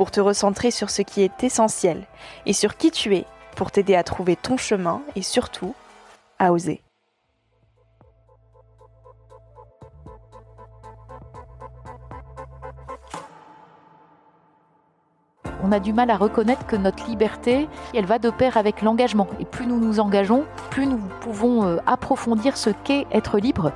pour te recentrer sur ce qui est essentiel et sur qui tu es, pour t'aider à trouver ton chemin et surtout à oser. on a du mal à reconnaître que notre liberté, elle va de pair avec l'engagement. Et plus nous nous engageons, plus nous pouvons euh, approfondir ce qu'est être libre.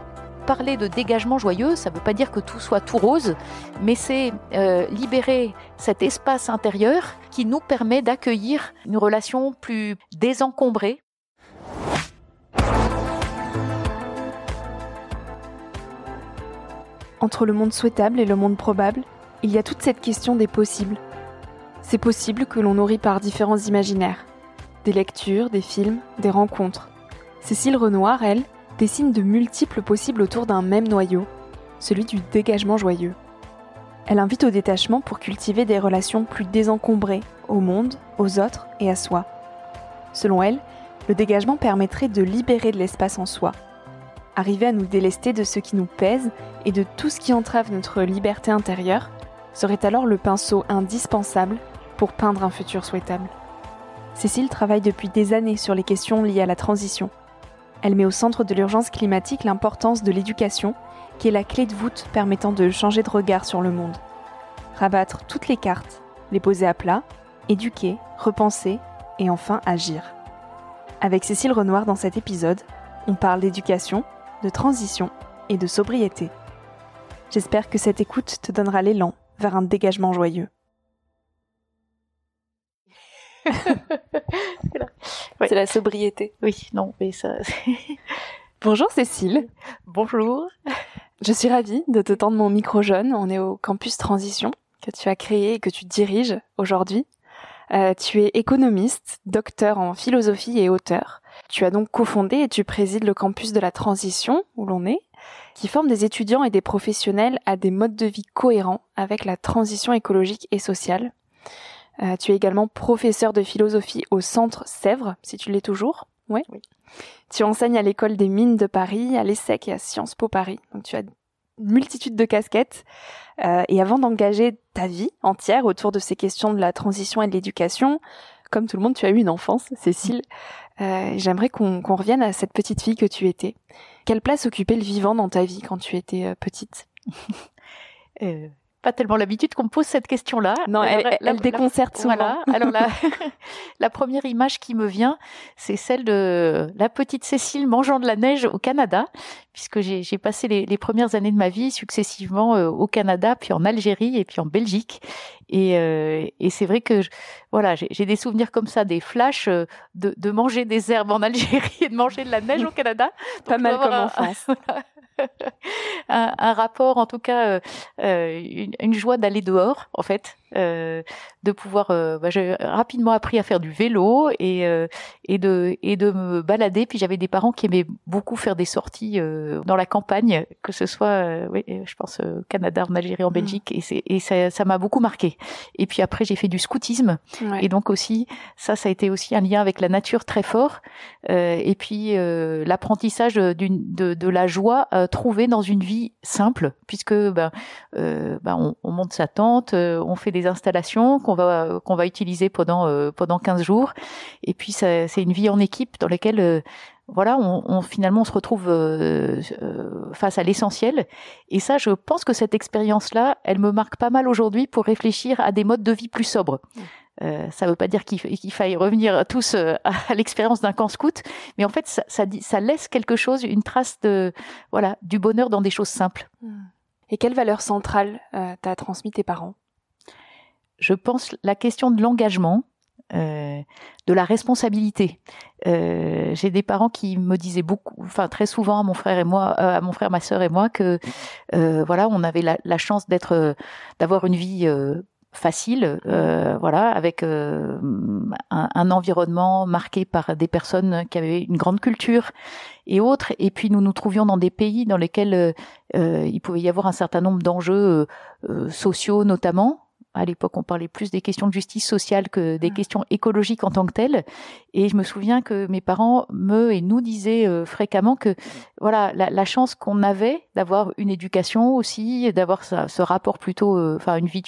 Parler de dégagement joyeux, ça ne veut pas dire que tout soit tout rose, mais c'est euh, libérer cet espace intérieur qui nous permet d'accueillir une relation plus désencombrée. Entre le monde souhaitable et le monde probable, il y a toute cette question des possibles. C'est possible que l'on nourrit par différents imaginaires. Des lectures, des films, des rencontres. Cécile Renoir, elle, dessine de multiples possibles autour d'un même noyau, celui du dégagement joyeux. Elle invite au détachement pour cultiver des relations plus désencombrées au monde, aux autres et à soi. Selon elle, le dégagement permettrait de libérer de l'espace en soi, arriver à nous délester de ce qui nous pèse et de tout ce qui entrave notre liberté intérieure serait alors le pinceau indispensable pour peindre un futur souhaitable. Cécile travaille depuis des années sur les questions liées à la transition. Elle met au centre de l'urgence climatique l'importance de l'éducation, qui est la clé de voûte permettant de changer de regard sur le monde. Rabattre toutes les cartes, les poser à plat, éduquer, repenser et enfin agir. Avec Cécile Renoir dans cet épisode, on parle d'éducation, de transition et de sobriété. J'espère que cette écoute te donnera l'élan vers un dégagement joyeux. C'est la sobriété. Oui, non, mais ça. Bonjour Cécile. Bonjour. Je suis ravie de te tendre mon micro jeune. On est au campus Transition que tu as créé et que tu diriges aujourd'hui. Euh, tu es économiste, docteur en philosophie et auteur. Tu as donc cofondé et tu présides le campus de la Transition où l'on est, qui forme des étudiants et des professionnels à des modes de vie cohérents avec la transition écologique et sociale. Euh, tu es également professeur de philosophie au Centre Sèvres, si tu l'es toujours. Ouais. Oui. Tu enseignes à l'école des mines de Paris, à l'ESSEC et à Sciences Po Paris. Donc tu as une multitude de casquettes. Euh, et avant d'engager ta vie entière autour de ces questions de la transition et de l'éducation, comme tout le monde, tu as eu une enfance, Cécile. Euh, J'aimerais qu'on revienne à cette petite fille que tu étais. Quelle place occupait le vivant dans ta vie quand tu étais euh, petite? Euh, pas tellement l'habitude qu'on me pose cette question-là. Non, elle, elle, déconcerte souvent. Voilà. Alors la, la première image qui me vient, c'est celle de la petite Cécile mangeant de la neige au Canada, puisque j'ai passé les, les, premières années de ma vie successivement euh, au Canada, puis en Algérie et puis en Belgique. Et, euh, et c'est vrai que voilà, j'ai des souvenirs comme ça, des flashs euh, de, de, manger des herbes en Algérie et de manger de la neige au Canada. Pas mal comme enfance. un, rapport, en tout cas, euh, euh, une, joie d'aller dehors, en fait, de pouvoir. Bah, j'ai rapidement appris à faire du vélo et et de et de me balader. Puis j'avais des parents qui aimaient beaucoup faire des sorties dans la campagne, que ce soit, oui, je pense, au Canada, en Algérie, en mmh. Belgique, et c'est et ça ça m'a beaucoup marqué. Et puis après, j'ai fait du scoutisme, et donc aussi ça, ça a été aussi un lien avec la nature très fort. et puis l'apprentissage d'une de, de la joie euh, trouver dans une vie simple, puisque ben, euh, ben on, monte sa tente, euh, on fait des installations qu'on va qu'on va utiliser pendant pendant 15 jours, et puis c'est une vie en équipe dans laquelle voilà, on, finalement on se retrouve face à l'essentiel. Et ça, je pense que cette expérience-là, elle me marque pas mal aujourd'hui pour réfléchir à des modes de vie plus sobres. Euh, ça ne veut pas dire qu'il faille revenir tous euh, à l'expérience d'un camp scout, mais en fait, ça, laisse quelque chose, une trace de voilà du bonheur dans des choses simples. Hmm. Et quelle valeur centrale euh, t'as transmis tes parents? Je pense la question de l'engagement, euh, de la responsabilité. Euh, J'ai des parents qui me disaient beaucoup, enfin très souvent à mon frère et moi, à mon frère, ma sœur et moi, que voilà, on avait la, chance d'être, d'avoir une vie facile, euh, voilà, avec euh, un, un, environnement marqué par des personnes qui avaient une grande culture et autres. Et puis nous nous trouvions dans des pays dans lesquels euh, il pouvait y avoir un certain nombre d'enjeux sociaux notamment, à l'époque, on parlait plus des questions de justice sociale que des mmh. questions écologiques en tant que telles. Et je me souviens que mes parents me et nous disaient euh, fréquemment que voilà la, la chance qu'on avait d'avoir une éducation aussi, d'avoir ce rapport plutôt, euh, enfin une vie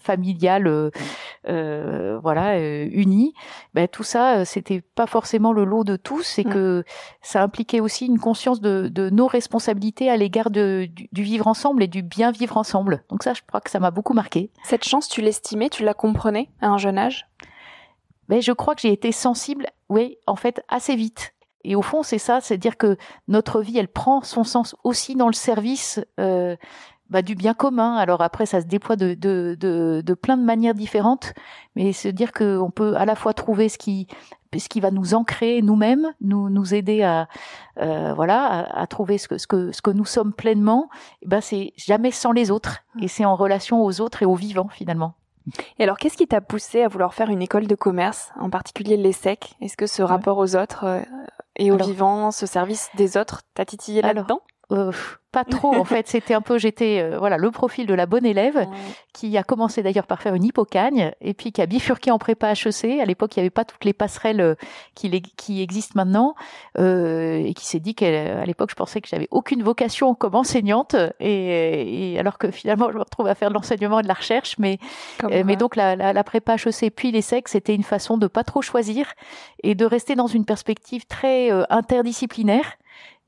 familiale, euh, euh voilà unie. Ben, tout ça, c'était pas forcément le lot de tous, et mmh. que ça impliquait aussi une conscience de, de nos responsabilités à l'égard du, du vivre ensemble et du bien vivre ensemble. Donc ça, je crois que ça m'a beaucoup marqué. Cette chance tu l'estimais, tu la comprenais à un jeune âge? Mais je crois que j'ai été sensible, oui, en fait, assez vite. Et au fond, c'est ça, c'est dire que notre vie, elle prend son sens aussi dans le service euh, bah, du bien commun. Alors après, ça se déploie de plein de manières différentes, mais se dire qu'on peut à la fois trouver ce qui ce qui va nous ancrer nous-mêmes, nous nous aider à euh, voilà à, à, trouver ce que ce que ce que nous sommes pleinement. Et eh ben c'est jamais sans les autres mmh. et c'est en relation aux autres et aux vivants finalement. Et alors, qu'est-ce qui t'a poussé à vouloir faire une école de commerce, en particulier l'ESSEC Est-ce que ce rapport aux autres euh, et aux vivants, ce service des autres, t'a titillé là-dedans? Euh, pas trop en fait. C'était un peu j'étais euh, voilà le profil de la bonne élève qui a commencé d'ailleurs par faire une hippocagne et puis qui a bifurqué en prépa HEC à l'époque il n'y avait pas toutes les passerelles euh, qui, qui existent maintenant euh, et qui s'est dit qu'à l'époque je pensais que j'avais aucune vocation comme enseignante et, et, alors que finalement je me retrouve à faire de l'enseignement et de la recherche mais euh, mais donc la, la, la prépa HEC puis les SEC c'était une façon de pas trop choisir et de rester dans une perspective très interdisciplinaire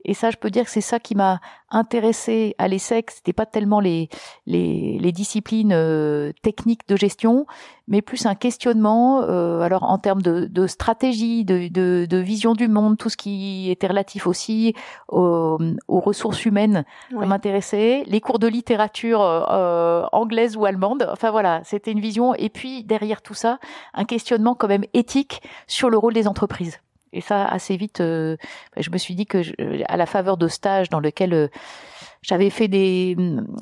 et ça, je peux dire que c'est ça qui m'a intéressé à l'ESSEC. C'était pas tellement les, les, les disciplines euh, techniques de gestion, mais plus un questionnement. Euh, alors en termes de, de stratégie, de, de, de, vision du monde, tout ce qui était relatif aussi aux, aux ressources humaines, ça m'intéressait. Les cours de littérature euh, anglaise ou allemande. Enfin voilà, c'était une vision. Et puis derrière tout ça, un questionnement quand même éthique sur le rôle des entreprises. Et ça, assez vite, euh, je me suis dit que, à la faveur de stages dans lesquels euh, j'avais fait des,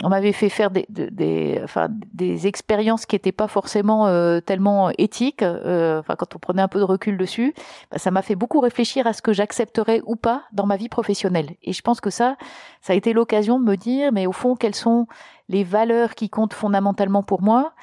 on m'avait fait faire des, des, enfin, des expériences qui n'étaient pas forcément euh, tellement éthiques. enfin, quand on prenait un peu de recul dessus, bah, ça m'a fait beaucoup réfléchir à ce que j'accepterais ou pas dans ma vie professionnelle. Et je pense que ça, ça a été l'occasion de me dire, mais au fond, quelles sont les valeurs qui comptent fondamentalement pour moi?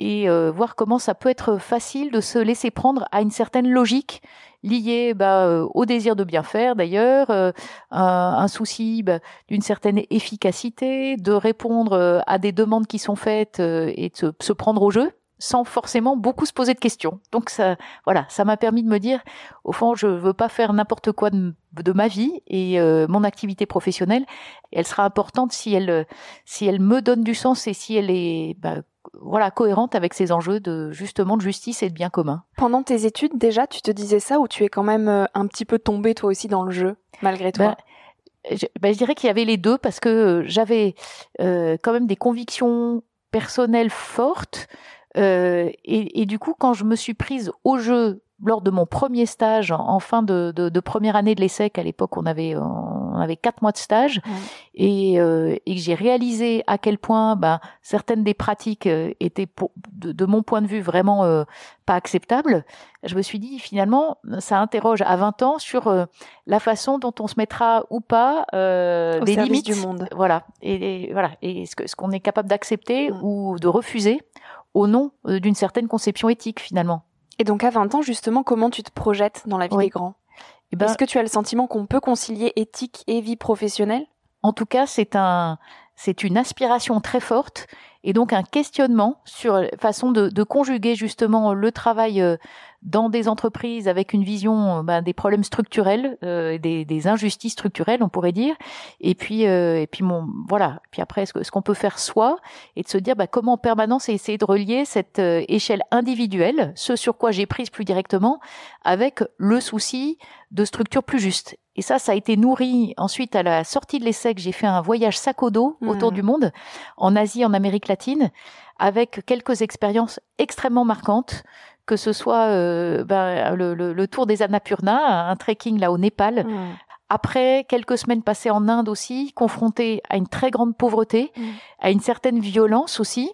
Et voir comment ça peut être facile de se laisser prendre à une certaine logique lié bah, euh, au désir de bien faire d'ailleurs, euh, un, souci bah, d'une certaine efficacité, de répondre euh, à des demandes qui sont faites et de se, prendre au jeu sans forcément beaucoup se poser de questions. Donc ça, voilà, ça m'a permis de me dire, au fond, je veux pas faire n'importe quoi de, ma vie et mon activité professionnelle, elle sera importante si elle, si elle me donne du sens et si elle est bah, voilà cohérente avec ces enjeux de justement de justice et de bien commun. Pendant tes études déjà, tu te disais ça ou tu es quand même euh, un petit peu tombé toi aussi dans le jeu malgré toi? Ben, ben, je, dirais qu'il y avait les deux parce que euh, j'avais euh, quand même des convictions personnelles fortes et, et, du coup quand je me suis prise au jeu lors de mon premier stage en fin de, de, de première année de l'ESSEC, à l'époque on avait on avait quatre mois de stage et, euh, et j'ai réalisé à quel point ben, certaines des pratiques euh, étaient pour, de, de, mon point de vue vraiment euh, pas acceptables. Je me suis dit finalement ça interroge à 20 ans sur euh, la façon dont on se mettra ou pas euh, des limites du monde. Voilà et, voilà et ce qu'on ce qu'on est capable d'accepter mm. ou de refuser au nom d'une certaine conception éthique finalement. Et donc à 20 ans, justement, comment tu te projettes dans la vie des grands? Eh ben, Est-ce que tu as le sentiment qu'on peut concilier éthique et vie professionnelle? En tout cas, c'est un, c'est une aspiration très forte et donc un questionnement sur la façon de, de conjuguer justement le travail euh, dans des entreprises avec une vision ben, des problèmes structurels, euh, des, des, injustices structurelles, on pourrait dire. Et puis, euh, et puis mon, voilà. Puis après, ce, qu'on peut faire soi et de se dire ben, comment en permanence essayer de relier cette euh, échelle individuelle, ce sur quoi j'ai prise plus directement, avec le souci de structure plus juste. Et ça, ça a été nourri ensuite à la sortie de l'ESSEC. J'ai fait un voyage sac au dos autour mmh. du monde, en Asie, en Amérique latine, avec quelques expériences extrêmement marquantes que ce soit euh, ben, le, le, le, tour des Annapurna, un trekking là au Népal. Mmh. Après quelques semaines passées en Inde aussi, confronté à une très grande pauvreté, mmh. à une certaine violence aussi,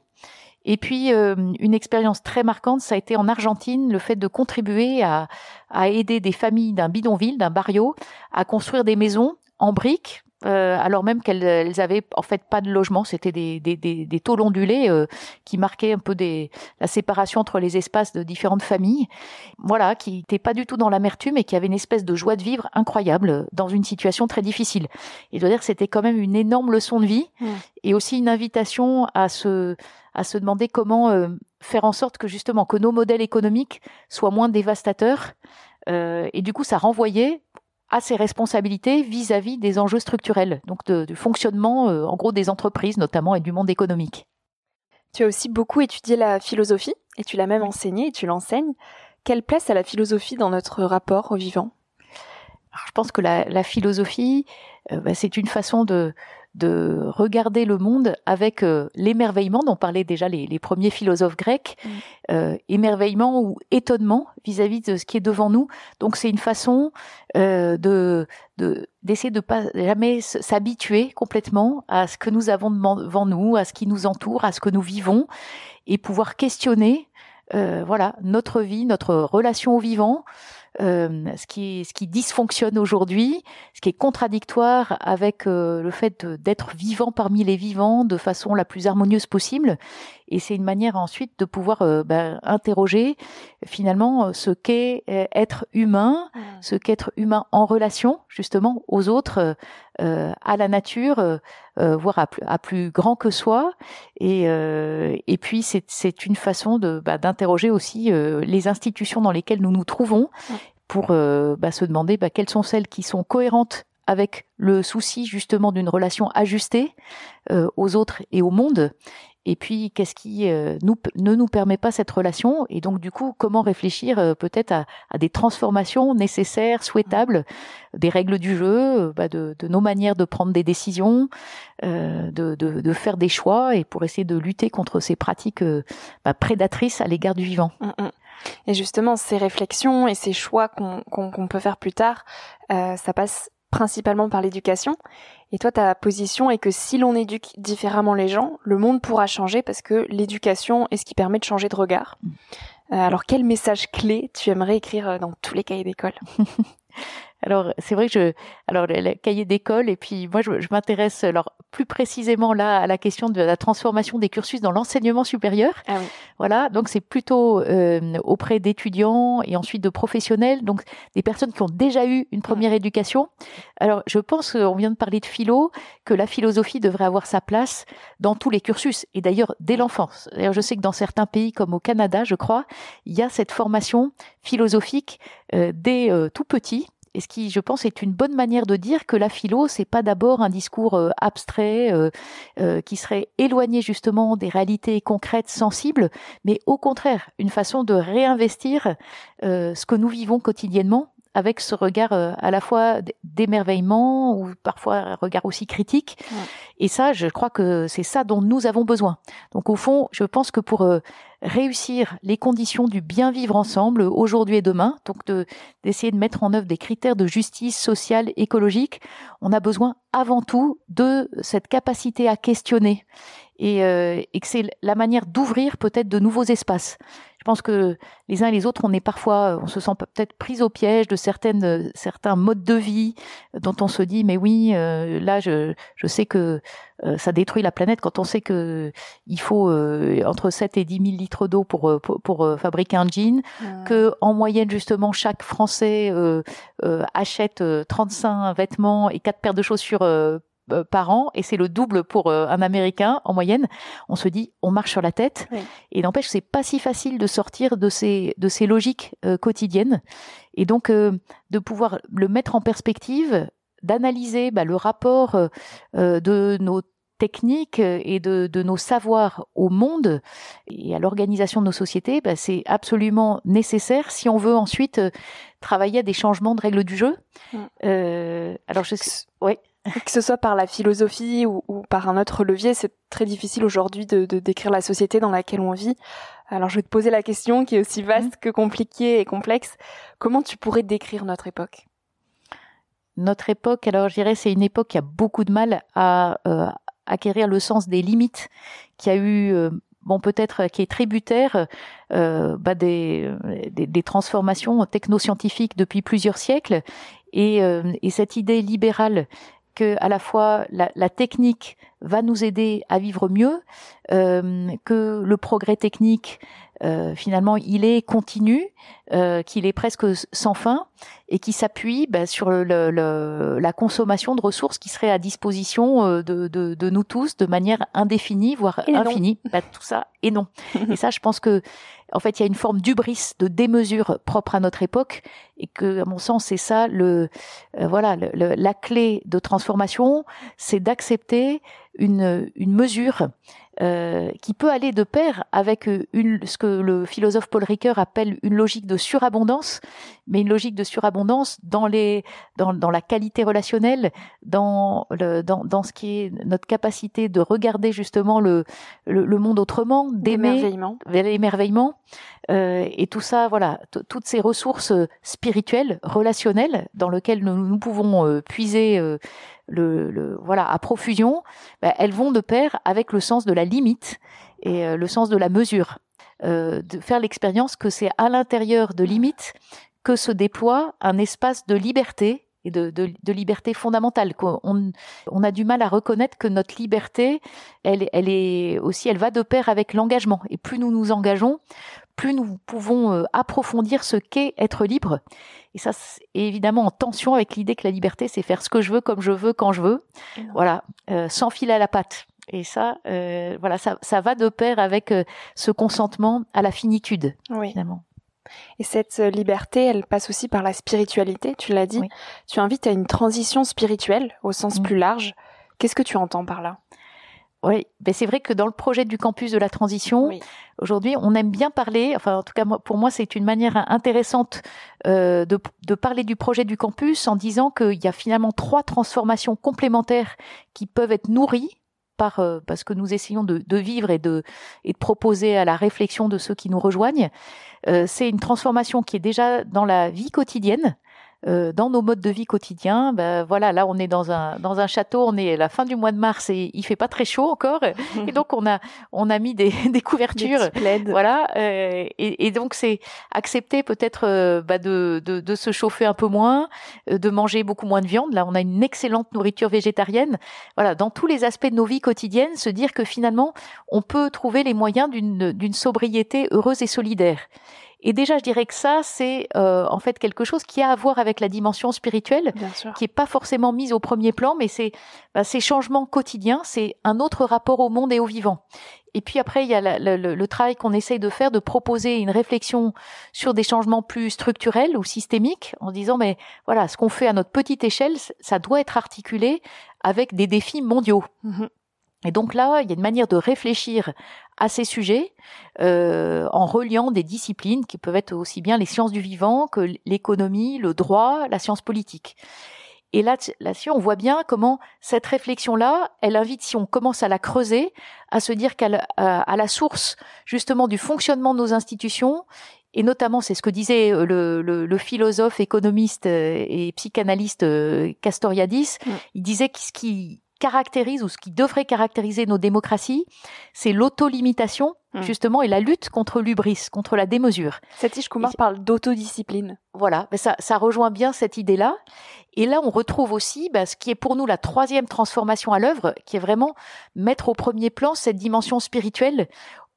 Et puis, une expérience très marquante, ça a été en Argentine, le fait de contribuer à, à aider des familles d'un bidonville, d'un barrio, à construire des maisons en briques, euh, alors même qu'elles elles avaient en fait pas de logement, c'était des, des, des, des tôles ondulées euh, qui marquaient un peu des, la séparation entre les espaces de différentes familles. Voilà, qui n'étaient pas du tout dans l'amertume et qui avaient une espèce de joie de vivre incroyable dans une situation très difficile. Et je dois dire que c'était quand même une énorme leçon de vie mmh. et aussi une invitation à se, à se demander comment euh, faire en sorte que justement que nos modèles économiques soient moins dévastateurs. et du coup, ça renvoyait à ses responsabilités vis-à-vis des enjeux structurels, donc du fonctionnement euh, en gros des entreprises notamment et du monde économique. Tu as aussi beaucoup étudié la philosophie et tu l'as même enseignée et tu l'enseignes. Quelle place a la philosophie dans notre rapport au vivant Je pense que la, philosophie, euh, bah, c'est une façon de, de regarder le monde avec euh, l'émerveillement dont parlaient déjà les, premiers philosophes grecs, mm. euh, émerveillement ou étonnement vis-à-vis de ce qui est devant nous. Donc c'est une façon euh, de d'essayer de, pas jamais s'habituer complètement à ce que nous avons devant nous, à ce qui nous entoure, à ce que nous vivons, et pouvoir questionner, voilà, notre vie, notre relation au vivant. Euh, ce qui ce qui dysfonctionne aujourd'hui, ce qui est contradictoire avec euh, le fait d'être vivant parmi les vivants de façon la plus harmonieuse possible. Et c'est une manière ensuite de pouvoir euh, ben, interroger finalement ce qu'est être humain, mmh. ce qu'est être humain en relation justement aux autres, à la nature, voire à plus, à plus, grand que soi. Et, et puis c'est une façon bah, d'interroger aussi les institutions dans lesquelles nous nous trouvons mmh pour euh, bah, se demander bah, quelles sont celles qui sont cohérentes avec le souci justement d'une relation ajustée euh, aux autres et au monde. Et puis, qu'est-ce qui euh, ne nous permet pas cette relation? Et donc, du coup, comment réfléchir peut-être à, à, des transformations nécessaires, souhaitables, des règles du jeu, bah, de, de, nos manières de prendre des décisions, de, de, de, faire des choix, et pour essayer de lutter contre ces pratiques bah, prédatrices à l'égard du vivant. Mmh, mmh. Et justement, ces réflexions et ces choix qu'on peut faire plus tard, euh, ça passe principalement par l'éducation. Et toi, ta position est que si l'on éduque différemment les gens, le monde pourra changer parce que l'éducation est ce qui permet de changer de regard. Euh, alors, quel message clé tu aimerais écrire euh, dans tous les cahiers d'école? Alors c'est vrai que je, alors le, cahier d'école et puis moi je, je m'intéresse alors plus précisément là à la question de la transformation des cursus dans l'enseignement supérieur. Ah oui. Voilà, donc c'est plutôt euh, auprès d'étudiants et ensuite de professionnels, donc des personnes qui ont déjà eu une première éducation. Alors je pense, on vient de parler de philo, que la philosophie devrait avoir sa place dans tous les cursus et d'ailleurs dès l'enfance. D'ailleurs je sais que dans certains pays comme au Canada, je crois, il y a cette formation philosophique euh, dès euh, tout petit et ce qui, je pense, est une bonne manière de dire que la philo, c'est pas d'abord un discours euh, abstrait euh, euh, qui serait éloigné justement des réalités concrètes, sensibles, mais au contraire, une façon de réinvestir ce que nous vivons quotidiennement avec ce regard à la fois d'émerveillement ou parfois un regard aussi critique. Et ça, je crois que c'est ça dont nous avons besoin. Donc au fond, je pense que pour réussir les conditions du bien vivre ensemble aujourd'hui et demain, donc de d'essayer de mettre en œuvre des critères de justice sociale, écologique, on a besoin avant tout de cette capacité à questionner et, euh, et que c'est la manière d'ouvrir peut-être de nouveaux espaces. Je pense que les uns et les autres, on est parfois, on se sent peut-être pris au piège de certaines, certains modes de vie dont on se dit, mais oui, euh, là, je, je sais que euh, ça détruit la planète. Quand on sait que il faut euh, entre 7 et 10 000 litres d'eau pour, pour, pour, fabriquer un jean, que en moyenne, justement, chaque Français achète 35 vêtements et 4 paires de chaussures euh, par an et c'est le double pour euh, un Américain en moyenne. On se dit, on marche sur la tête. Et n'empêche, c'est pas si facile de sortir de ces de ces logiques euh, quotidiennes et donc de pouvoir le mettre en perspective, d'analyser bah, le rapport de nos techniques et de, de, nos savoirs au monde et à l'organisation de nos sociétés, bah, c'est absolument nécessaire si on veut ensuite travailler à des changements de règles du jeu. alors je, ouais que ce soit par la philosophie ou, par un autre levier, c'est très difficile aujourd'hui de, décrire la société dans laquelle on vit. Alors je vais te poser la question qui est aussi vaste que compliquée et complexe. Comment tu pourrais décrire notre époque? Notre époque, alors je dirais, c'est une époque qui a beaucoup de mal à euh, acquérir le sens des limites, qui a eu euh, bon peut-être qui est tributaire euh, bah, des, des, des, transformations technoscientifiques depuis plusieurs siècles et, euh, et cette idée libérale que à la fois la, technique va nous aider à vivre mieux, euh, que le progrès technique euh, finalement il est continu, euh, qu'il est presque sans fin et qui s'appuie bah, sur le, le, la consommation de ressources qui seraient à disposition euh, de, de, de nous tous de manière indéfinie voire infinie. Bah, tout ça et non. et ça, je pense que en fait, il y a une forme d'ubris, de démesure propre à notre époque, et que, à mon sens, c'est ça le, euh, voilà, le, la clé de transformation, c'est d'accepter une, une mesure euh, qui peut aller de pair avec euh, une, ce que le philosophe Paul Ricoeur appelle une logique de surabondance, mais une logique de surabondance dans les, dans, dans la qualité relationnelle, dans le, dans, dans ce qui est notre capacité de regarder justement le, le, le monde autrement, d'aimer, l'émerveillement, euh, et tout ça, voilà, toutes ces ressources spirituelles, relationnelles, dans lesquelles nous, nous pouvons euh, puiser euh, le, voilà à profusion, ben, elles vont de pair avec le sens de la limite et euh, le sens de la mesure. Euh, de faire l'expérience que c'est à l'intérieur de limites que se déploie un espace de liberté et de, liberté fondamentale. On, on, a du mal à reconnaître que notre liberté, elle, elle est aussi, elle va de pair avec l'engagement. Et plus nous nous engageons, plus nous pouvons euh, approfondir ce qu'est être libre. Et ça, c'est évidemment en tension avec l'idée que la liberté, c'est faire ce que je veux, comme je veux, quand je veux. Voilà, euh, sans fil à la patte. Et ça, euh, voilà, ça, ça va de pair avec euh, ce consentement à la finitude, oui. finalement. Et cette liberté, elle passe aussi par la spiritualité, tu l'as dit. Oui. Tu invites à une transition spirituelle au sens mmh. plus large. Qu'est-ce que tu entends par là? Oui, ben c'est vrai que dans le projet du campus de la transition, oui. aujourd'hui, on aime bien parler. Enfin, en tout cas, pour moi, c'est une manière intéressante euh, de, de, parler du projet du campus en disant qu'il y a finalement trois transformations complémentaires qui peuvent être nourries par euh, parce que nous essayons de, de, vivre et de et de proposer à la réflexion de ceux qui nous rejoignent. Euh, c'est une transformation qui est déjà dans la vie quotidienne euh, dans nos modes de vie quotidiens. Ben voilà, là on est dans un dans un château, on est à la fin du mois de mars et il fait pas très chaud encore, et donc on a on a mis des, des couvertures, des voilà, euh, et, et, donc c'est accepter peut-être euh, bah de, de, de se chauffer un peu moins, euh, de manger beaucoup moins de viande. Là on a une excellente nourriture végétarienne. Voilà, dans tous les aspects de nos vies quotidiennes, se dire que finalement on peut trouver les moyens d'une d'une sobriété heureuse et solidaire. Et déjà, je dirais que ça, c'est euh, en fait quelque chose qui a à voir avec la dimension spirituelle, qui est pas forcément mise au premier plan, mais c'est bah, ces changements quotidiens, c'est un autre rapport au monde et au vivant. Et puis après, il y a la, le, le, travail qu'on essaye de faire, de proposer une réflexion sur des changements plus structurels ou systémiques, en disant, mais voilà, ce qu'on fait à notre petite échelle, ça doit être articulé avec des défis mondiaux. Mmh et donc là, il y a une manière de réfléchir à ces sujets euh, en reliant des disciplines qui peuvent être aussi bien les sciences du vivant que l'économie, le droit, la science politique. Et là, là-dessus, on voit bien comment cette réflexion-là, elle invite, si on commence à la creuser, à se dire qu'à à la source justement du fonctionnement de nos institutions, et notamment, c'est ce que disait euh, le, le, le, philosophe, économiste euh, et psychanalyste euh, Castoriadis. Mm. Il disait que ce qui caractérise ou ce qui devrait caractériser nos démocraties, c'est l'autolimitation mmh. justement et la lutte contre l'ubris, contre la démesure. Satish Kumar et, parle d'autodiscipline. Voilà, mais ça, ça rejoint bien cette idée-là. Et là, on retrouve aussi bah, ce qui est pour nous la troisième transformation à l'œuvre, qui est vraiment mettre au premier plan cette dimension spirituelle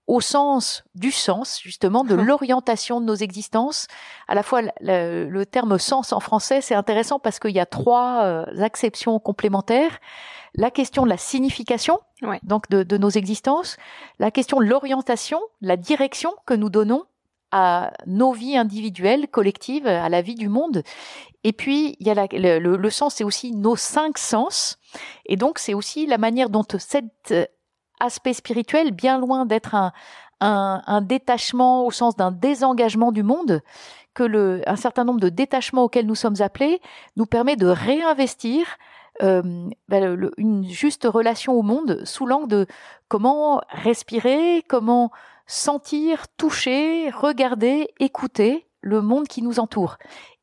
au sens du sens, justement, de l'orientation de nos existences. À la fois, le, le terme sens en français, c'est intéressant parce qu'il y a trois euh, acceptions complémentaires. La question de la signification, ouais. donc de, de, nos existences, la question de l'orientation, la direction que nous donnons à nos vies individuelles, collectives, à la vie du monde. Et puis, il y a la, le, sens, c'est aussi nos cinq sens. Et donc, c'est aussi la manière dont cette aspect spirituel, bien loin d'être un, un, un, détachement au sens d'un désengagement du monde, que le, un certain nombre de détachements auxquels nous sommes appelés nous permet de réinvestir euh, ben, le, une juste relation au monde sous l'angle de comment respirer, comment sentir, toucher, regarder, écouter le monde qui nous entoure.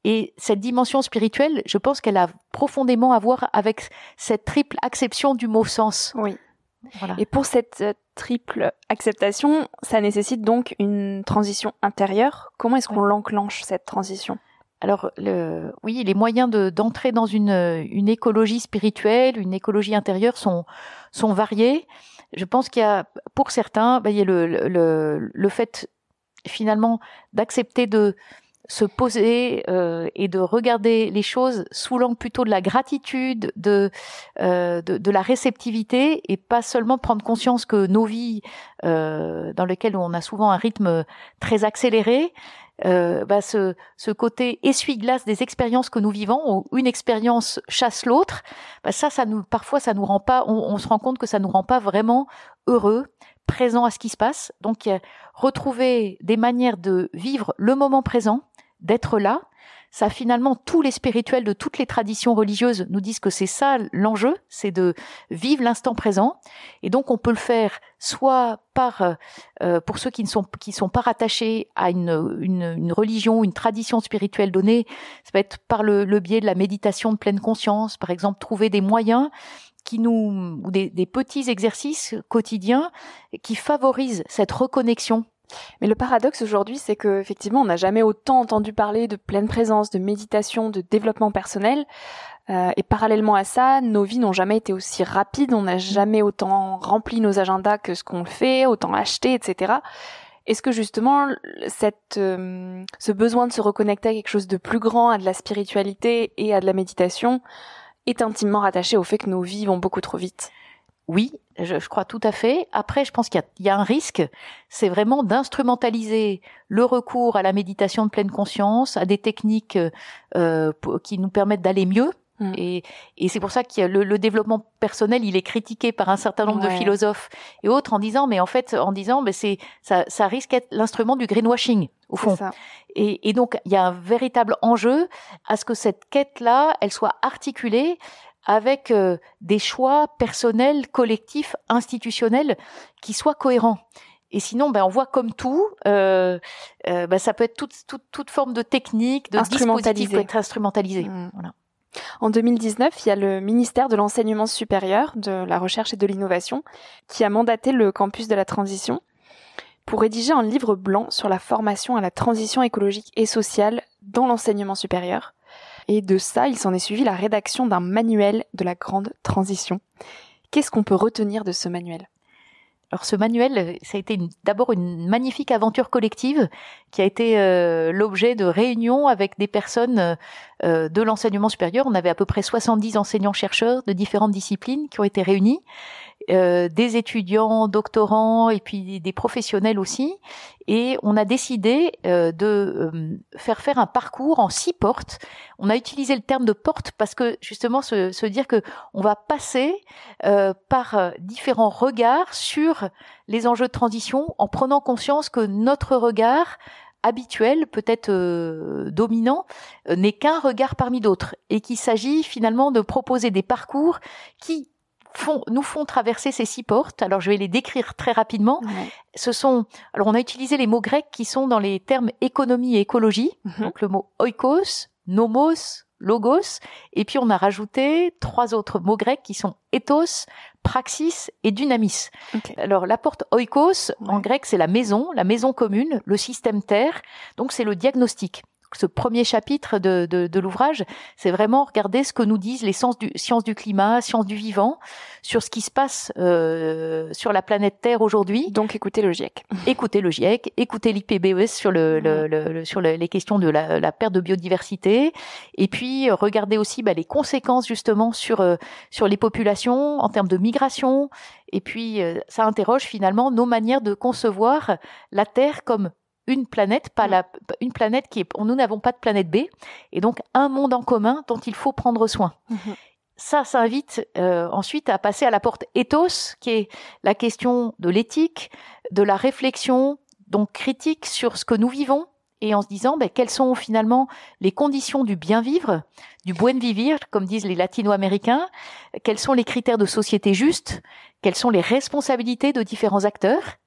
Et cette dimension spirituelle, je pense qu'elle a profondément à voir avec cette triple acception du mot sens. Oui. Et pour cette euh, triple acceptation, ça nécessite donc une transition intérieure. Comment est-ce qu'on l'enclenche cette transition? Alors, le, oui, les moyens d'entrer dans une, une écologie spirituelle, une écologie intérieure sont, sont variés. Je pense qu'il y a, pour certains, bah, il y a le, le, le fait finalement d'accepter de se poser euh, et de regarder les choses sous l'angle plutôt de la gratitude, de, euh, de, de, la réceptivité, et pas seulement prendre conscience que nos vies, euh, dans lesquelles on a souvent un rythme très accéléré, euh, bah ce, ce, côté essuie-glace des expériences que nous vivons, où une expérience chasse l'autre, bah ça, ça nous, parfois, ça nous rend pas, on, on, se rend compte que ça nous rend pas vraiment heureux, présent à ce qui se passe. Donc, retrouver des manières de vivre le moment présent, d'être là. Ça, finalement, tous les spirituels de toutes les traditions religieuses nous disent que c'est ça l'enjeu, c'est de vivre l'instant présent. Et donc, on peut le faire soit par, euh, pour ceux qui ne sont qui sont pas rattachés à une, une, une, religion, une tradition spirituelle donnée, ça peut être par le, le biais de la méditation de pleine conscience, par exemple, trouver des moyens qui nous ou des, des petits exercices quotidiens qui favorisent cette reconnexion mais le paradoxe aujourd'hui, c'est que effectivement, on n'a jamais autant entendu parler de pleine présence, de méditation, de développement personnel. Euh, et parallèlement à ça, nos vies n'ont jamais été aussi rapides. On n'a jamais autant rempli nos agendas que ce qu'on fait, autant acheté, etc. Est-ce que justement, cette, euh, ce besoin de se reconnecter à quelque chose de plus grand, à de la spiritualité et à de la méditation, est intimement rattaché au fait que nos vies vont beaucoup trop vite? Oui, je, je, crois tout à fait. Après, je pense qu'il y, y, a un risque, c'est vraiment d'instrumentaliser le recours à la méditation de pleine conscience, à des techniques euh, qui nous permettent d'aller mieux. Mm. Et, et c'est pour ça que le, le, développement personnel, il est critiqué par un certain nombre ouais. de philosophes et autres en disant, mais en fait, en disant, mais c'est ça, ça risque d'être l'instrument du greenwashing au fond. Et, et donc, il y a un véritable enjeu à ce que cette quête-là, elle soit articulée avec euh, des choix personnels, collectifs, institutionnels qui soient cohérents. Et sinon, ben, on voit comme tout, euh, euh, ben, ça peut être toute, toute, toute forme de technique, de dispositif peut être instrumentalisé. Mmh. Voilà. En 2019, il y a le ministère de l'Enseignement supérieur, de la Recherche et de l'Innovation qui a mandaté le campus de la transition pour rédiger un livre blanc sur la formation à la transition écologique et sociale dans l'enseignement supérieur. Et de ça, il s'en est suivi la rédaction d'un manuel de la grande transition. Qu'est-ce qu'on peut retenir de ce manuel? Alors ce manuel, ça a été d'abord une magnifique aventure collective qui a été euh, l'objet de réunions avec des personnes euh, de l'enseignement supérieur. On avait à peu près 70 enseignants-chercheurs de différentes disciplines qui ont été réunis euh, des étudiants, doctorants et puis des professionnels aussi. Et on a décidé euh, de euh, faire faire un parcours en six portes. On a utilisé le terme de porte parce que justement se, se dire que on va passer euh, par différents regards sur les enjeux de transition en prenant conscience que notre regard habituel, peut-être euh, dominant, n'est qu'un regard parmi d'autres, et qu'il s'agit finalement de proposer des parcours qui font, nous font traverser ces six portes. Alors je vais les décrire très rapidement. Ce sont, alors on a utilisé les mots grecs qui sont dans les termes économie et écologie. -hmm. Donc le mot oikos, nomos, logos, et puis on a rajouté trois autres mots grecs qui sont ethos, praxis et dynamis. Okay. Alors la porte oikos ouais. en grec c'est la maison, la maison commune, le système terre. Donc c'est le diagnostic ce premier chapitre de, de, de l'ouvrage, c'est vraiment regarder ce que nous disent les sciences du, sciences du climat, sciences du vivant, sur ce qui se passe euh, sur la planète Terre aujourd'hui. Donc écoutez le GIEC. Écoutez le GIEC, écoutez l'IPBES sur, le, le, le, sur les questions de la, la, perte de biodiversité, et puis regardez aussi bah, les conséquences justement sur, euh, sur les populations en termes de migration, et puis euh, ça interroge finalement nos manières de concevoir la Terre comme une planète, pas la, une planète qui est, nous n'avons pas de planète B, et donc un monde en commun dont il faut prendre soin. Mmh. Ça, ça invite euh, ensuite à passer à la porte ethos, qui est la question de l'éthique, de la réflexion, donc critique sur ce que nous vivons, et en se disant ben, quelles sont finalement les conditions du bien vivre, du buen vivir, comme disent les latino-américains, quels sont les critères de société juste, quelles sont les responsabilités de différents acteurs,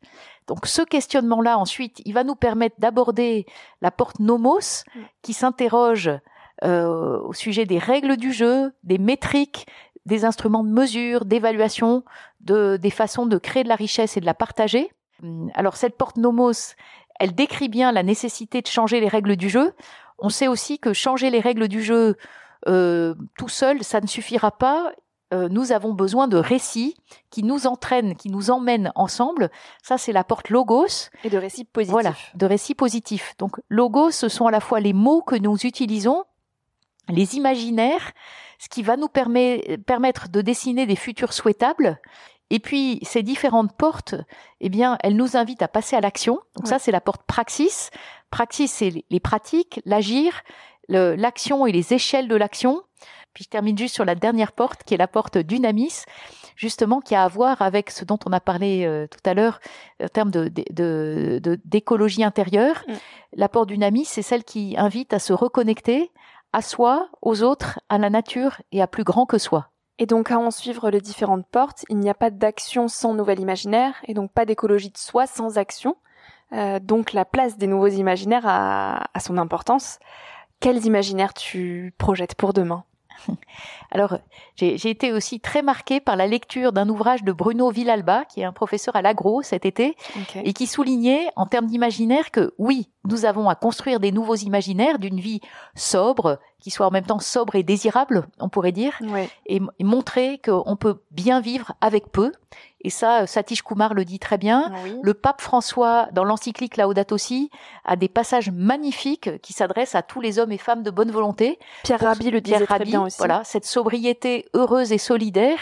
donc ce questionnement-là, ensuite, il va nous permettre d'aborder la porte nomos, qui s'interroge euh, au sujet des règles du jeu, des métriques, des instruments de mesure, d'évaluation, de, des façons de créer de la richesse et de la partager. Alors cette porte Nomos, elle décrit bien la nécessité de changer les règles du jeu. On sait aussi que changer les règles du jeu euh, tout seul, ça ne suffira pas. Euh, nous avons besoin de récits qui nous entraînent, qui nous emmènent ensemble. Ça, c'est la porte logos. Et de récits positifs. Voilà, de récits positifs. Donc, logos, ce sont à la fois les mots que nous utilisons, les imaginaires, ce qui va nous permettre de dessiner des futurs souhaitables. Et puis, ces différentes portes, eh bien, elles nous invitent à passer à l'action. Donc ça, c'est la porte praxis. Praxis, c'est les pratiques, l'agir, l'action et les échelles de l'action. Puis je termine juste sur la dernière porte, qui est la porte d'Unamis, justement, qui a à voir avec ce dont on a parlé euh, tout à l'heure, en termes de, d'écologie intérieure. Mm. La porte d'Unamis, c'est celle qui invite à se reconnecter à soi, aux autres, à la nature et à plus grand que soi. Et donc, à en suivre les différentes portes, il n'y a pas d'action sans nouvel imaginaire, et donc pas d'écologie de soi sans action. Euh, donc, la place des nouveaux imaginaires a son importance. Quels imaginaires tu projettes pour demain? Alors, j'ai été aussi très marquée par la lecture d'un ouvrage de Bruno Villalba, qui est un professeur à l'agro cet été, et qui soulignait en termes d'imaginaire que oui, nous avons à construire des nouveaux imaginaires d'une vie sobre, qui soit en même temps sobre et désirable, on pourrait dire, et, montrer qu'on peut bien vivre avec peu. Et ça, Satish Kumar le dit très bien. Le pape François, dans l'encyclique Laudato Si, a des passages magnifiques qui s'adressent à tous les hommes et femmes de bonne volonté. Pierre Rabhi le disait très bien aussi. Voilà, cette sobriété heureuse et solidaire,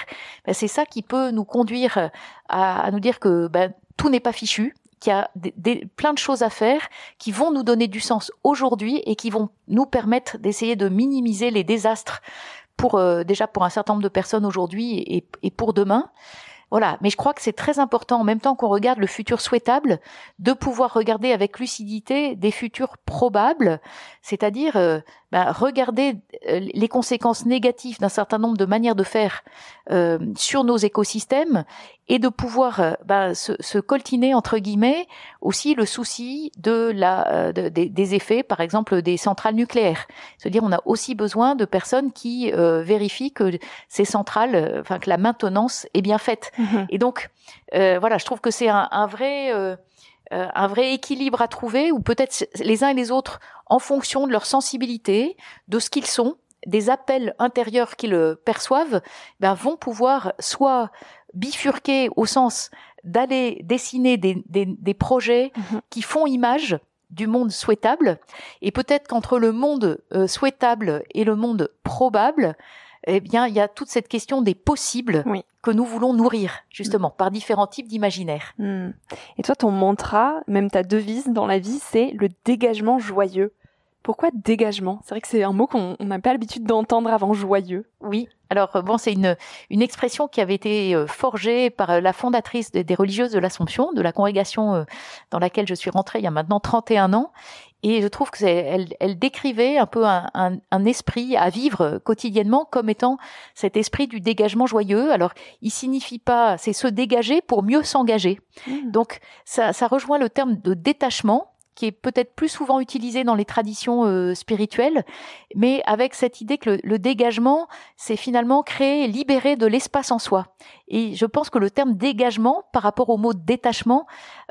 ben, c'est ça qui peut nous conduire à, nous dire que ben, tout n'est pas fichu qu'il y a des, plein de choses à faire qui vont nous donner du sens aujourd'hui et qui vont nous permettre d'essayer de minimiser les désastres pour euh, déjà pour un certain nombre de personnes aujourd'hui et, et, pour demain. Voilà, mais je crois que c'est très important en même temps qu'on regarde le futur souhaitable de pouvoir regarder avec lucidité des futurs probables, c'est-à-dire euh, ben, regarder euh, les conséquences négatives d'un certain nombre de manières de faire euh, sur nos écosystèmes et de pouvoir ben, se, se, coltiner entre guillemets aussi le souci de la des effets par exemple des centrales nucléaires. C'est à dire on a aussi besoin de personnes qui vérifient que ces centrales enfin que la maintenance est bien faite et donc voilà je trouve que c'est un, un, vrai euh, un vrai équilibre à trouver, ou peut-être les uns et les autres, en fonction de leur sensibilité, de ce qu'ils sont, des appels intérieurs qu'ils perçoivent, ben, vont pouvoir soit bifurquer au sens d'aller dessiner des, des, projets mhm. qui font image du monde souhaitable, et peut-être qu'entre le monde euh, souhaitable et le monde probable, eh bien, il y a toute cette question des possibles que nous voulons nourrir, justement, par différents types d'imaginaires. Hmm. Et toi, ton mantra, même ta devise dans la vie, c'est le dégagement joyeux. Pourquoi dégagement? C'est vrai que c'est un mot qu'on n'a pas l'habitude d'entendre avant joyeux. Oui. Alors euh, bon, c'est une une expression qui avait été euh, forgée par euh, la fondatrice des religieuses de l'Assomption, de la congrégation dans laquelle je suis rentrée il y a maintenant 31 ans, et je trouve que c'est, elle, elle, décrivait un peu un, un, un, esprit à vivre quotidiennement comme étant cet esprit du dégagement joyeux. Alors, il signifie pas, c'est se dégager pour mieux s'engager. Mmh. Donc, ça, ça rejoint le terme de détachement qui est peut-être plus souvent utilisé dans les traditions euh, spirituelles, mais avec cette idée que le, le dégagement, c'est finalement créer, libérer de l'espace en soi. Et je pense que le terme dégagement, par rapport au mot détachement,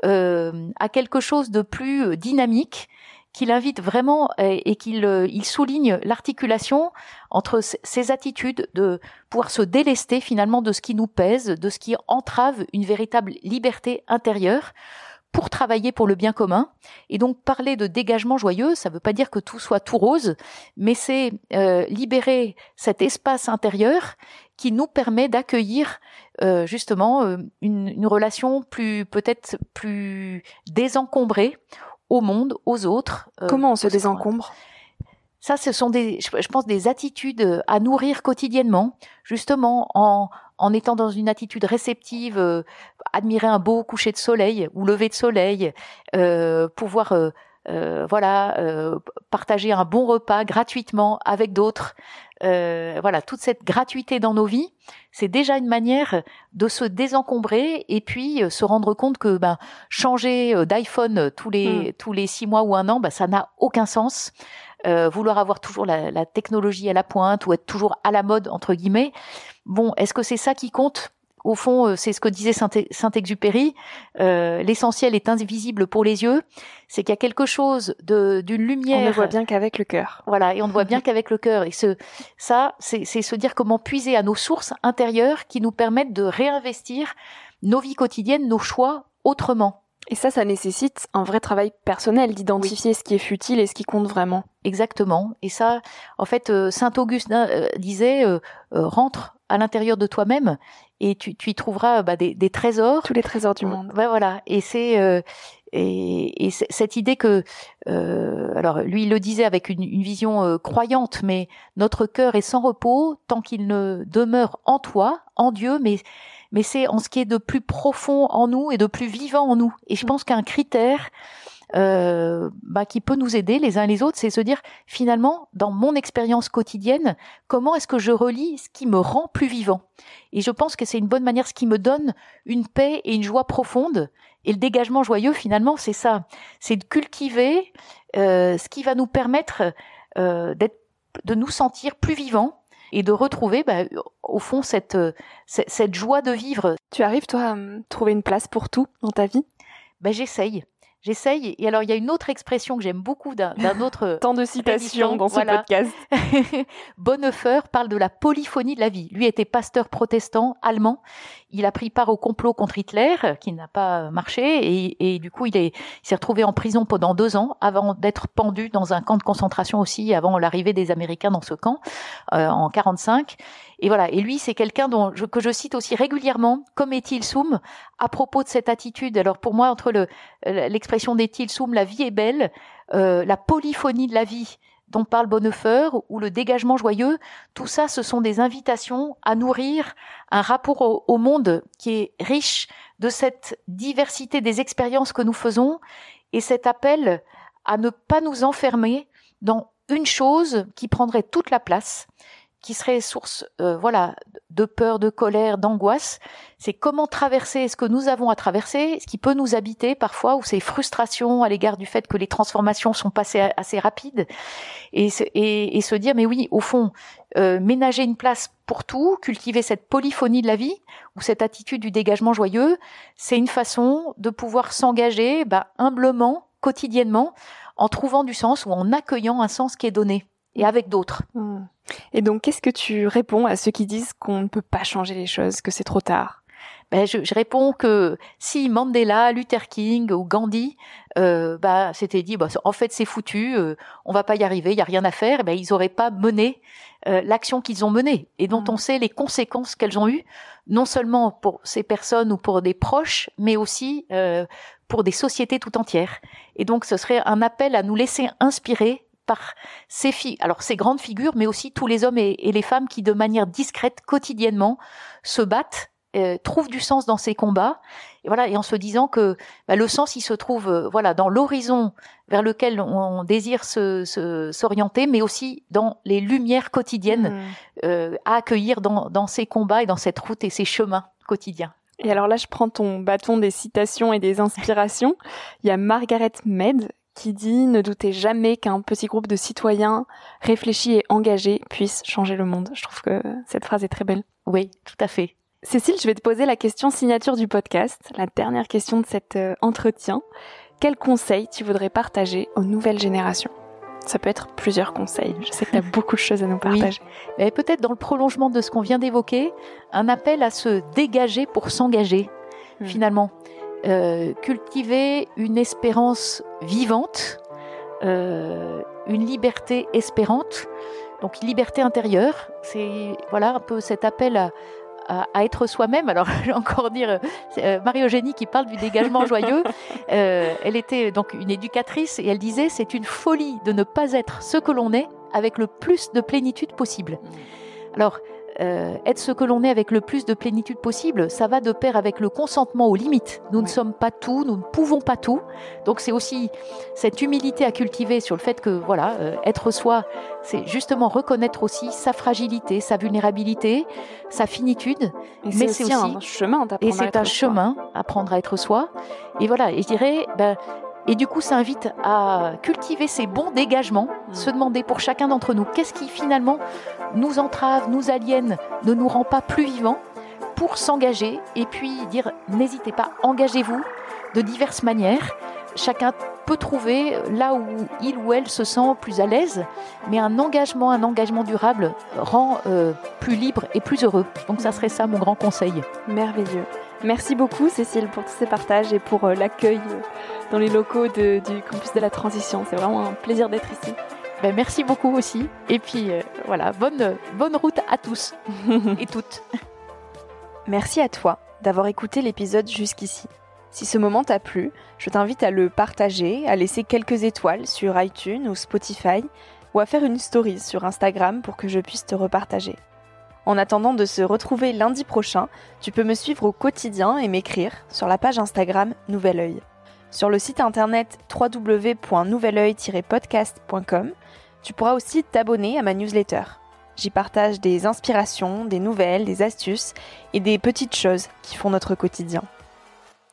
euh, a quelque chose de plus euh, dynamique qu'il invite vraiment et, qu'il euh, souligne l'articulation entre ces attitudes de pouvoir se délester finalement de ce qui nous pèse, de ce qui entrave une véritable liberté intérieure pour travailler pour le bien commun. Et donc parler de dégagement joyeux, ça ne veut pas dire que tout soit tout rose, mais c'est euh, libérer cet espace intérieur qui nous permet d'accueillir euh, justement une, une, relation plus peut-être plus désencombrée au monde, aux autres. Euh, Comment on se désencombre? Ça, ce sont des, je pense, des attitudes à nourrir quotidiennement, justement en, en étant dans une attitude réceptive, euh, admirer un beau coucher de soleil ou lever de soleil, euh, pouvoir, euh, voilà, partager un bon repas gratuitement avec d'autres, euh, voilà, toute cette gratuité dans nos vies, c'est déjà une manière de se désencombrer et puis euh, se rendre compte que ben, changer euh, d'iPhone tous les mm. tous les six mois ou un an, ben, ça n'a aucun sens. Euh, vouloir avoir toujours la, la, technologie à la pointe ou être toujours à la mode entre guillemets. Bon, est-ce que c'est ça qui compte? Au fond, euh, c'est ce que disait Saint-Exupéry, euh, l'essentiel est invisible pour les yeux, c'est qu'il y a quelque chose d'une lumière. On ne voit bien qu'avec le cœur. Voilà, et on ne voit bien qu'avec le cœur. Et ce, ça, c'est se dire comment puiser à nos sources intérieures qui nous permettent de réinvestir nos vies quotidiennes, nos choix autrement. Et ça, ça nécessite un vrai travail personnel d'identifier ce qui est futile et ce qui compte vraiment. Exactement. Et ça, en fait, euh, Saint Augustin disait rentre à l'intérieur de toi-même et tu, tu y trouveras bah, des, des, trésors. Tous les trésors du monde. Ouais, voilà. Et c'est euh, et, et cette idée que, euh, alors lui il le disait avec une, une vision euh, croyante, mais notre cœur est sans repos tant qu'il ne demeure en toi, en Dieu, mais mais c'est en ce qui est de plus profond en nous et de plus vivant en nous. Et je pense qu'un critère euh, bah, qui peut nous aider les uns et les autres, c'est se dire finalement, dans mon expérience quotidienne, comment est-ce que je relis ce qui me rend plus vivant? Et je pense que c'est une bonne manière, ce qui me donne une paix et une joie profonde. Et le dégagement joyeux, finalement, c'est ça, c'est de cultiver euh, ce qui va nous permettre euh, d'être, de nous sentir plus vivants et de retrouver, bah, au fond, cette, cette, cette joie de vivre. Tu arrives, toi, à trouver une place pour tout dans ta vie? Ben, J'essaye. J'essaye. Et alors, il y a une autre expression que j'aime beaucoup d'un autre. Tant de citations dans ce podcast. Bonhoeffer parle de la polyphonie de la vie. Lui était pasteur protestant allemand. Il a pris part au complot contre Hitler, qui n'a pas marché, et, et du coup, il s'est retrouvé en prison pendant deux ans avant d'être pendu dans un camp de concentration aussi, avant l'arrivée des Américains dans ce camp euh, en 45. Et voilà. Et lui, c'est quelqu'un dont je, que je cite aussi régulièrement, comme Étil Soum, à propos de cette attitude. Alors pour moi, entre le l'expression d'Étil Soum, la vie est belle, euh, la polyphonie de la vie dont parle Bonhoeffer, ou le dégagement joyeux, tout ça, ce sont des invitations à nourrir un rapport au, au monde qui est riche de cette diversité des expériences que nous faisons et cet appel à ne pas nous enfermer dans une chose qui prendrait toute la place qui serait source euh, voilà de peur, de colère, d'angoisse, c'est comment traverser ce que nous avons à traverser, ce qui peut nous habiter parfois, ou ces frustrations à l'égard du fait que les transformations sont passées assez rapides, et, se dire mais oui, au fond, euh, ménager une place pour tout, cultiver cette polyphonie de la vie ou cette attitude du dégagement joyeux, c'est une façon de pouvoir s'engager bah, humblement, quotidiennement, en trouvant du sens ou en accueillant un sens qui est donné et avec d'autres. Mmh. Et donc, qu'est-ce que tu réponds à ceux qui disent qu'on ne peut pas changer les choses, que c'est trop tard? Ben, je, je, réponds que si Mandela, Luther King ou Gandhi, euh, bah, s'étaient dit, bah, en fait c'est foutu, euh, on va pas y arriver, il y a rien à faire, eh ben, ils auraient pas mené euh, l'action qu'ils ont menée et dont mmh. on sait les conséquences qu'elles ont eues, non seulement pour ces personnes ou pour des proches, mais aussi euh, pour des sociétés tout entières. Et donc ce serait un appel à nous laisser inspirer par ces filles, alors ces grandes figures, mais aussi tous les hommes et, les femmes qui, de manière discrète, quotidiennement, se battent, euh, trouvent du sens dans ces combats, et voilà, et en se disant que bah, le sens, il se trouve, euh, voilà, dans l'horizon vers lequel on désire s'orienter, se, s'orienter, mais aussi dans les lumières quotidiennes mmh. euh, à accueillir dans, dans ces combats et dans cette route et ces chemins quotidiens. Et alors là, je prends ton bâton des citations et des inspirations. Il y a Margaret Mead qui dit ne doutez jamais qu'un petit groupe de citoyens réfléchis et engagés puisse changer le monde. Je trouve que cette phrase est très belle. Oui, tout à fait. Cécile, je vais te poser la question signature du podcast, la dernière question de cet euh, entretien. Quel conseil tu voudrais partager aux nouvelles générations? Ça peut être plusieurs conseils. Je sais que tu as beaucoup de choses à nous partager. Oui. Peut-être dans le prolongement de ce qu'on vient d'évoquer, un appel à se dégager pour s'engager, hmm. finalement. Euh, cultiver une espérance vivante, euh, une liberté espérante, donc liberté intérieure. C'est voilà un peu cet appel à, à, être soi-même. Alors, je vais encore dire, euh, Marie-Eugénie qui parle du dégagement joyeux, euh, elle était donc une éducatrice et elle disait c'est une folie de ne pas être ce que l'on est avec le plus de plénitude possible. Alors, euh, être ce que l'on est avec le plus de plénitude possible, ça va de pair avec le consentement aux limites. Nous ne sommes pas tout, nous ne pouvons pas tout. Donc c'est aussi cette humilité à cultiver sur le fait que voilà, euh, être soi, c'est justement reconnaître aussi sa fragilité, sa vulnérabilité, sa finitude. mais c'est aussi, un chemin Et c'est un chemin, apprendre à être soi. Et voilà, et je dirais, ben, et du coup, ça invite à cultiver ces bons dégagements, mm. se demander pour chacun d'entre nous qu'est-ce qui finalement nous entrave, nous aliène, ne nous rend pas plus vivants, pour s'engager et puis dire n'hésitez pas, engagez-vous de diverses manières. Chacun peut trouver là où il ou elle se sent plus à l'aise, mais un engagement, un engagement durable rend euh, plus libre et plus heureux. Donc ça serait ça mon grand conseil. Merveilleux. Merci beaucoup Cécile pour tous ces partages et pour euh, l'accueil euh, dans les locaux du campus de la transition. C'est vraiment un plaisir d'être ici. Ben, merci beaucoup aussi. Et puis euh, voilà, bonne, bonne route à tous et toutes. Merci à toi d'avoir écouté l'épisode jusqu'ici. Si ce moment t'a plu, je t'invite à le partager, à laisser quelques étoiles sur iTunes ou Spotify, ou à faire une story sur Instagram pour que je puisse te repartager. En attendant de se retrouver lundi prochain, tu peux me suivre au quotidien et m'écrire sur la page Instagram Nouvel Oeil. Sur le site internet www.nouveloeil-podcast.com, tu pourras aussi t'abonner à ma newsletter. J'y partage des inspirations, des nouvelles, des astuces et des petites choses qui font notre quotidien.